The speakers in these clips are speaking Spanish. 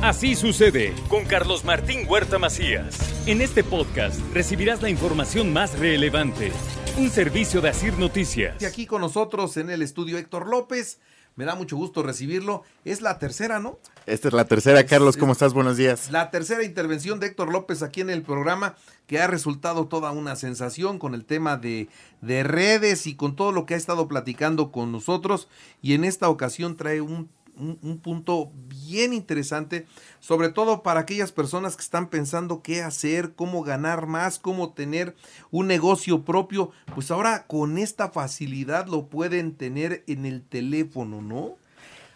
Así sucede con Carlos Martín Huerta Macías. En este podcast recibirás la información más relevante. Un servicio de Asir Noticias. Y aquí con nosotros en el estudio Héctor López. Me da mucho gusto recibirlo. Es la tercera, ¿no? Esta es la tercera, Carlos. ¿Cómo estás? Buenos días. La tercera intervención de Héctor López aquí en el programa, que ha resultado toda una sensación con el tema de, de redes y con todo lo que ha estado platicando con nosotros. Y en esta ocasión trae un un, punto bien interesante, sobre todo para aquellas personas que están pensando qué hacer, cómo ganar más, cómo tener un negocio propio, pues ahora con esta facilidad lo pueden tener en el teléfono, ¿no?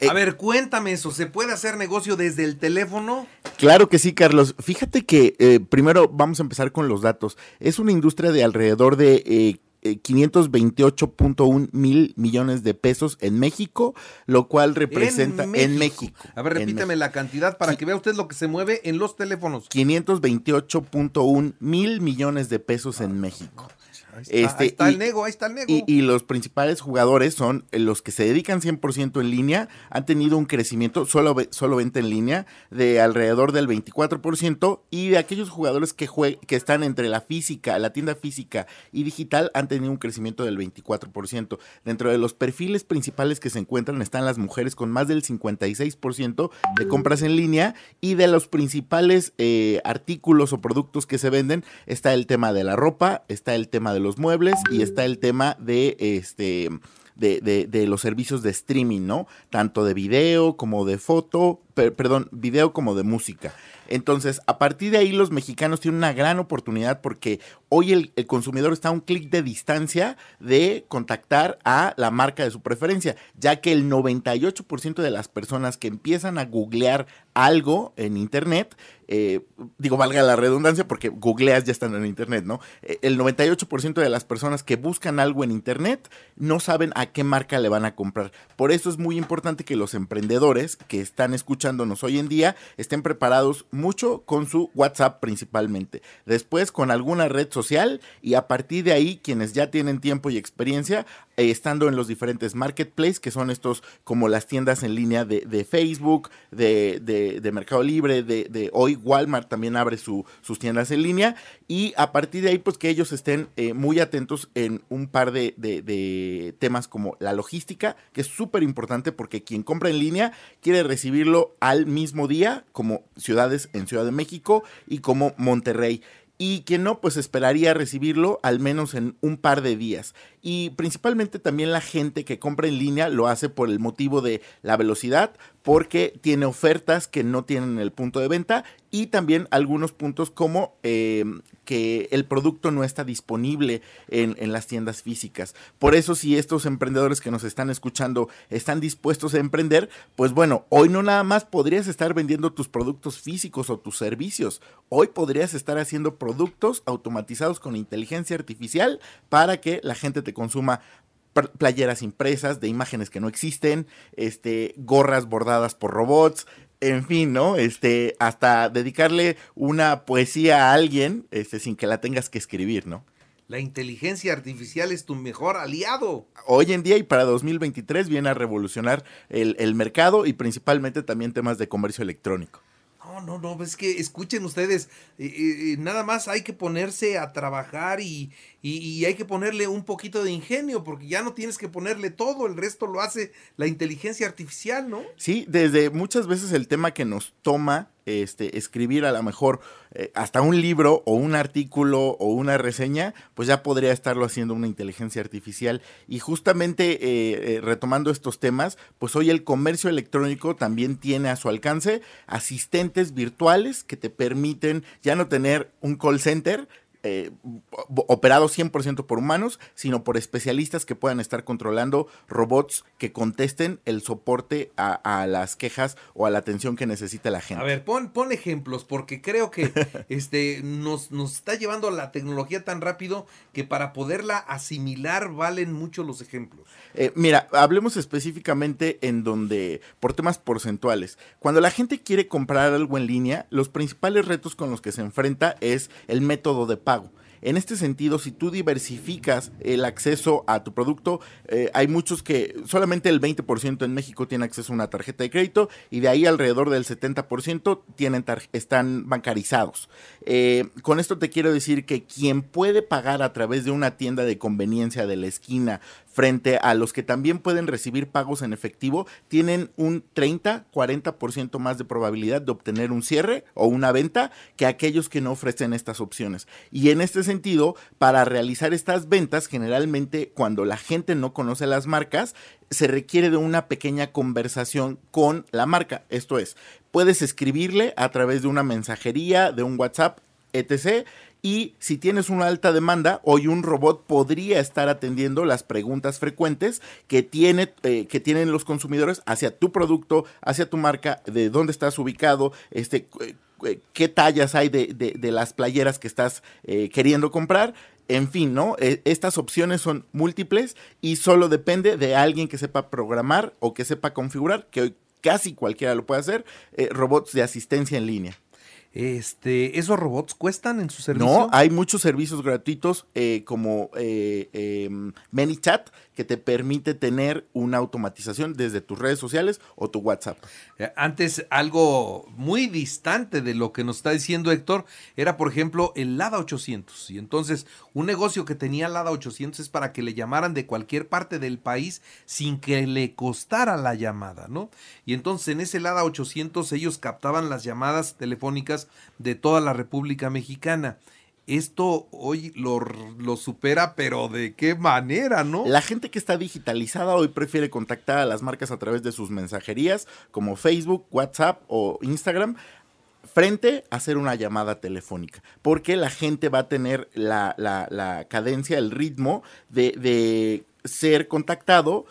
Eh, a ver, cuéntame eso, ¿se puede hacer negocio desde el teléfono? Claro que sí, Carlos. Fíjate que eh, primero vamos a empezar con los datos. Es una industria de alrededor de eh, 528.1 eh, mil millones de pesos en México, lo cual representa en México. a ver, repítame la cantidad para que vea usted lo que se mueve en los teléfonos. 528.1 mil millones de pesos en México. Ahí está, este, está el nego, ahí está el nego. Y, los principales jugadores son los que se dedican 100% en línea, han tenido un crecimiento, solo, solo venta en línea, de alrededor del 24%, y de aquellos jugadores que, que están entre la física, la tienda física y digital, han tenido un crecimiento del 24%. Dentro de los perfiles principales que se encuentran están las mujeres con más del 56% de compras en línea, y de los principales eh, artículos o productos que se venden está el tema de la ropa, está el tema de los muebles y está el tema de este de, de, los servicios de streaming, ¿no? Tanto de video como de foto, perdón, video como de música. Entonces, a partir de ahí los mexicanos tienen una gran oportunidad porque hoy el, el consumidor está a un clic de distancia de contactar a la marca de su preferencia, ya que el 98% de las personas que empiezan a googlear algo en Internet, eh, digo, valga la redundancia porque googleas ya están en Internet, ¿no? Eh, el 98% de las personas que buscan algo en Internet no saben a qué marca le van a comprar. Por eso es muy importante que los emprendedores que están escuchándonos hoy en día estén preparados mucho con su WhatsApp principalmente. Después con alguna red social y a partir de ahí quienes ya tienen tiempo y experiencia eh, estando en los diferentes marketplaces que son estos como las tiendas en línea de, Facebook, de de, Mercado Libre, de, hoy Walmart también abre sus tiendas en línea. Y a partir de ahí pues que ellos estén eh, muy atentos en un par de temas como la logística, que es súper importante porque quien compra en línea quiere recibirlo al mismo día como ciudades en Ciudad de México y como Monterrey y quien no, pues esperaría recibirlo al menos en un par de días. Y principalmente también la gente que compra en línea lo hace por el motivo de la velocidad, porque tiene ofertas que no tienen el punto de venta y también algunos puntos como eh, que el producto no está disponible en, en, las tiendas físicas. Por eso si estos emprendedores que nos están escuchando están dispuestos a emprender, pues bueno, hoy no nada más podrías estar vendiendo tus productos físicos o tus servicios, hoy podrías estar haciendo productos automatizados con inteligencia artificial para que la gente te consuma playeras impresas de imágenes que no existen, este, gorras bordadas por robots, en fin, ¿no? Este, hasta dedicarle una poesía a alguien, este, sin que la tengas que escribir, ¿no? La inteligencia artificial es tu mejor aliado. Hoy en día y para 2023 viene a revolucionar el, el mercado y principalmente también temas de comercio electrónico. No, no, no, es que escuchen ustedes, eh, eh, nada más hay que ponerse a trabajar y, y, hay que ponerle un poquito de ingenio, porque ya no tienes que ponerle todo, el resto lo hace la inteligencia artificial, ¿no? Sí, desde muchas veces el tema que nos toma este, escribir a lo mejor eh, hasta un libro o un artículo o una reseña, pues ya podría estarlo haciendo una inteligencia artificial. Y justamente eh, eh, retomando estos temas, pues hoy el comercio electrónico también tiene a su alcance asistentes virtuales que te permiten ya no tener un call center, eh, operado 100% por humanos, sino por especialistas que puedan estar controlando robots que contesten el soporte a, las quejas o a la atención que necesita la gente. A ver, pon, pon ejemplos, porque creo que este, nos, nos está llevando la tecnología tan rápido que para poderla asimilar valen mucho los ejemplos. Eh, mira, hablemos específicamente en donde, por temas porcentuales, cuando la gente quiere comprar algo en línea, los principales retos con los que se enfrenta es el método de pago En este sentido, si tú diversificas el acceso a tu producto, eh, hay muchos que solamente el 20% en México tiene acceso a una tarjeta de crédito y de ahí alrededor del 70% tienen están bancarizados. Eh, con esto te quiero decir que quien puede pagar a través de una tienda de conveniencia de la esquina frente a los que también pueden recibir pagos en efectivo, tienen un 30-40% más de probabilidad de obtener un cierre o una venta que aquellos que no ofrecen estas opciones. Y en este sentido, para realizar estas ventas, generalmente cuando la gente no conoce las marcas, se requiere de una pequeña conversación con la marca. Esto es, puedes escribirle a través de una mensajería, de un WhatsApp, etc. Y si tienes una alta demanda, hoy un robot podría estar atendiendo las preguntas frecuentes que, tiene, eh, que tienen los consumidores hacia tu producto, hacia tu marca, de dónde estás ubicado, este, eh, qué tallas hay de, las playeras que estás eh, queriendo comprar. En fin, ¿no? estas opciones son múltiples y solo depende de alguien que sepa programar o que sepa configurar, que hoy casi cualquiera lo puede hacer, robots de asistencia en línea. Este, ¿Esos robots cuestan en su servicio? No, hay muchos servicios gratuitos eh, como eh, em, ManyChat que te permite tener una automatización desde tus redes sociales o tu WhatsApp. Eh, antes, algo muy distante de lo que nos está diciendo Héctor era, por ejemplo, el LADA 800. Y entonces, un negocio que tenía LADA 800 es para que le llamaran de cualquier parte del país sin que le costara la llamada, ¿no? Y entonces, en ese LADA 800 ellos captaban las llamadas telefónicas de toda la República Mexicana. Esto hoy lo, supera, pero ¿de qué manera, no? La gente que está digitalizada hoy prefiere contactar a las marcas a través de sus mensajerías, como Facebook, WhatsApp o Instagram, frente a hacer una llamada telefónica, porque la gente va a tener la, la, cadencia, el ritmo de, de ser contactado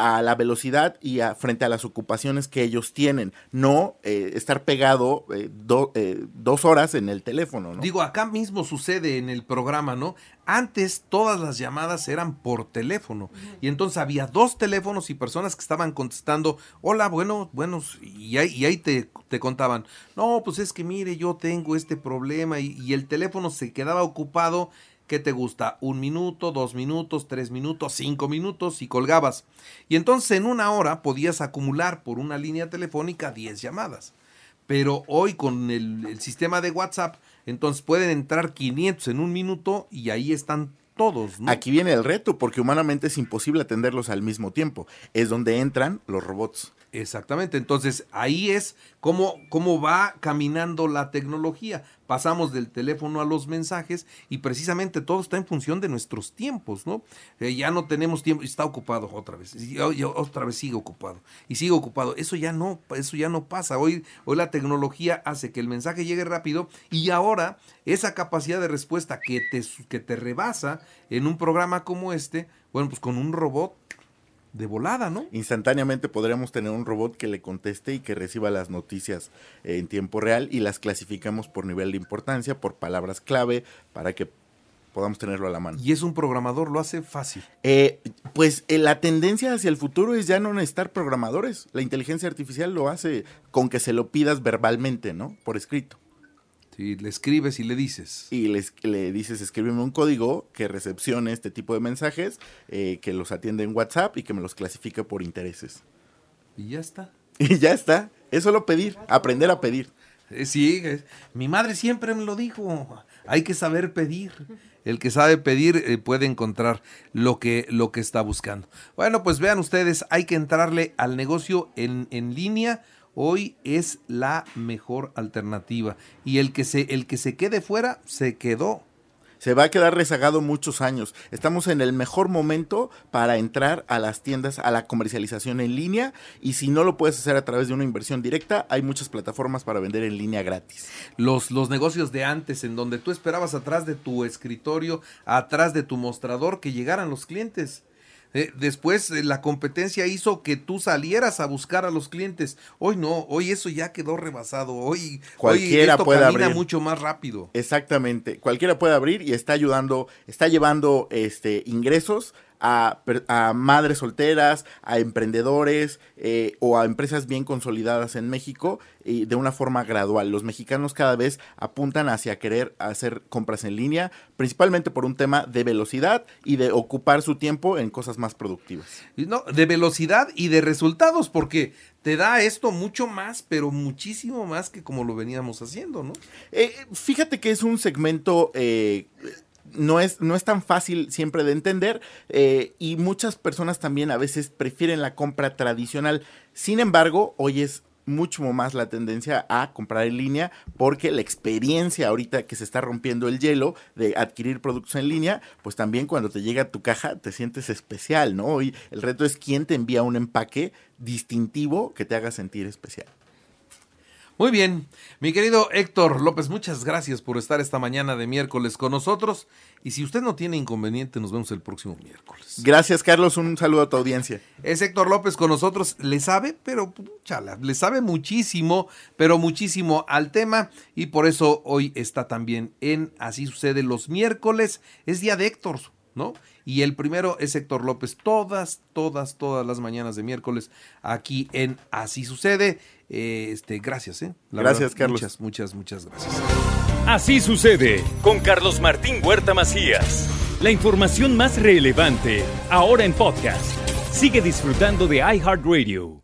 a la velocidad y a, frente a las ocupaciones que ellos tienen, no eh, estar pegado eh, eh, dos horas en el teléfono. ¿no? Digo, acá mismo sucede en el programa, ¿no? Antes todas las llamadas eran por teléfono y entonces había dos teléfonos y personas que estaban contestando, hola, bueno, bueno, y ahí, y ahí te, te, contaban, no, pues es que mire, yo tengo este problema y, y el teléfono se quedaba ocupado ¿qué te gusta? Un minuto, dos minutos, tres minutos, cinco minutos y colgabas. Y entonces en una hora podías acumular por una línea telefónica 10 llamadas. Pero hoy con el, sistema de WhatsApp, entonces pueden entrar 500 en un minuto y ahí están todos. Aquí viene el reto, porque humanamente es imposible atenderlos al mismo tiempo. Es donde entran los robots. Exactamente, entonces ahí es cómo, cómo va caminando la tecnología. Pasamos del teléfono a los mensajes y precisamente todo está en función de nuestros tiempos, ¿no? Eh, ya no tenemos tiempo, está ocupado otra vez, y, otra vez sigue ocupado, y sigue ocupado. Eso ya no, eso ya no pasa. Hoy, hoy la tecnología hace que el mensaje llegue rápido y ahora esa capacidad de respuesta que te, que te rebasa en un programa como este, bueno, pues con un robot de volada, ¿no? Instantáneamente podríamos tener un robot que le conteste y que reciba las noticias en tiempo real y las clasificamos por nivel de importancia, por palabras clave, para que podamos tenerlo a la mano. Y es un programador, lo hace fácil. Eh, pues eh, la tendencia hacia el futuro es ya no necesitar programadores. La inteligencia artificial lo hace con que se lo pidas verbalmente, ¿no? Por escrito. Y le escribes y le dices. Y le dices, escríbeme un código que recepcione este tipo de mensajes, eh, que los atiende en WhatsApp y que me los clasifique por intereses. Y ya está. Y ya está. Es solo pedir, aprender a pedir. Eh, sí, mi madre siempre me lo dijo. Hay que saber pedir. El que sabe pedir eh, puede encontrar lo que, lo que está buscando. Bueno, pues vean ustedes, hay que entrarle al negocio en, en línea hoy es la mejor alternativa. Y el que se, el que se quede fuera, se quedó. Se va a quedar rezagado muchos años. Estamos en el mejor momento para entrar a las tiendas, a la comercialización en línea. Y si no lo puedes hacer a través de una inversión directa, hay muchas plataformas para vender en línea gratis. Los, los negocios de antes, en donde tú esperabas atrás de tu escritorio, atrás de tu mostrador, que llegaran los clientes eh, después eh, la competencia hizo que tú salieras a buscar a los clientes. Hoy no, hoy eso ya quedó rebasado. Hoy, cualquiera esto puede camina mucho más rápido. Exactamente, cualquiera puede abrir y está ayudando, está llevando este ingresos a, a madres solteras, a emprendedores eh, o a empresas bien consolidadas en México y de una forma gradual. Los mexicanos cada vez apuntan hacia querer hacer compras en línea, principalmente por un tema de velocidad y de ocupar su tiempo en cosas más productivas. No, de velocidad y de resultados, porque te da esto mucho más, pero muchísimo más que como lo veníamos haciendo, ¿no? Eh, fíjate que es un segmento... Eh, no es, no es tan fácil siempre de entender eh, y muchas personas también a veces prefieren la compra tradicional. Sin embargo, hoy es mucho más la tendencia a comprar en línea porque la experiencia ahorita que se está rompiendo el hielo de adquirir productos en línea, pues también cuando te llega a tu caja te sientes especial, ¿no? Y el reto es quién te envía un empaque distintivo que te haga sentir especial. Muy bien, mi querido Héctor López, muchas gracias por estar esta mañana de miércoles con nosotros. Y si usted no tiene inconveniente, nos vemos el próximo miércoles. Gracias, Carlos. Un saludo a tu audiencia. Es Héctor López con nosotros. Le sabe, pero chala, le sabe muchísimo, pero muchísimo al tema. Y por eso hoy está también en Así sucede los miércoles. Es día de Héctor, ¿no? Y el primero es Héctor López, todas, todas, todas las mañanas de miércoles aquí en Así sucede. Eh, este, gracias, ¿eh? gracias, Carlos. Muchas, muchas, muchas gracias. Así sucede con Carlos Martín Huerta Macías. La información más relevante, ahora en podcast. Sigue disfrutando de iHeartRadio.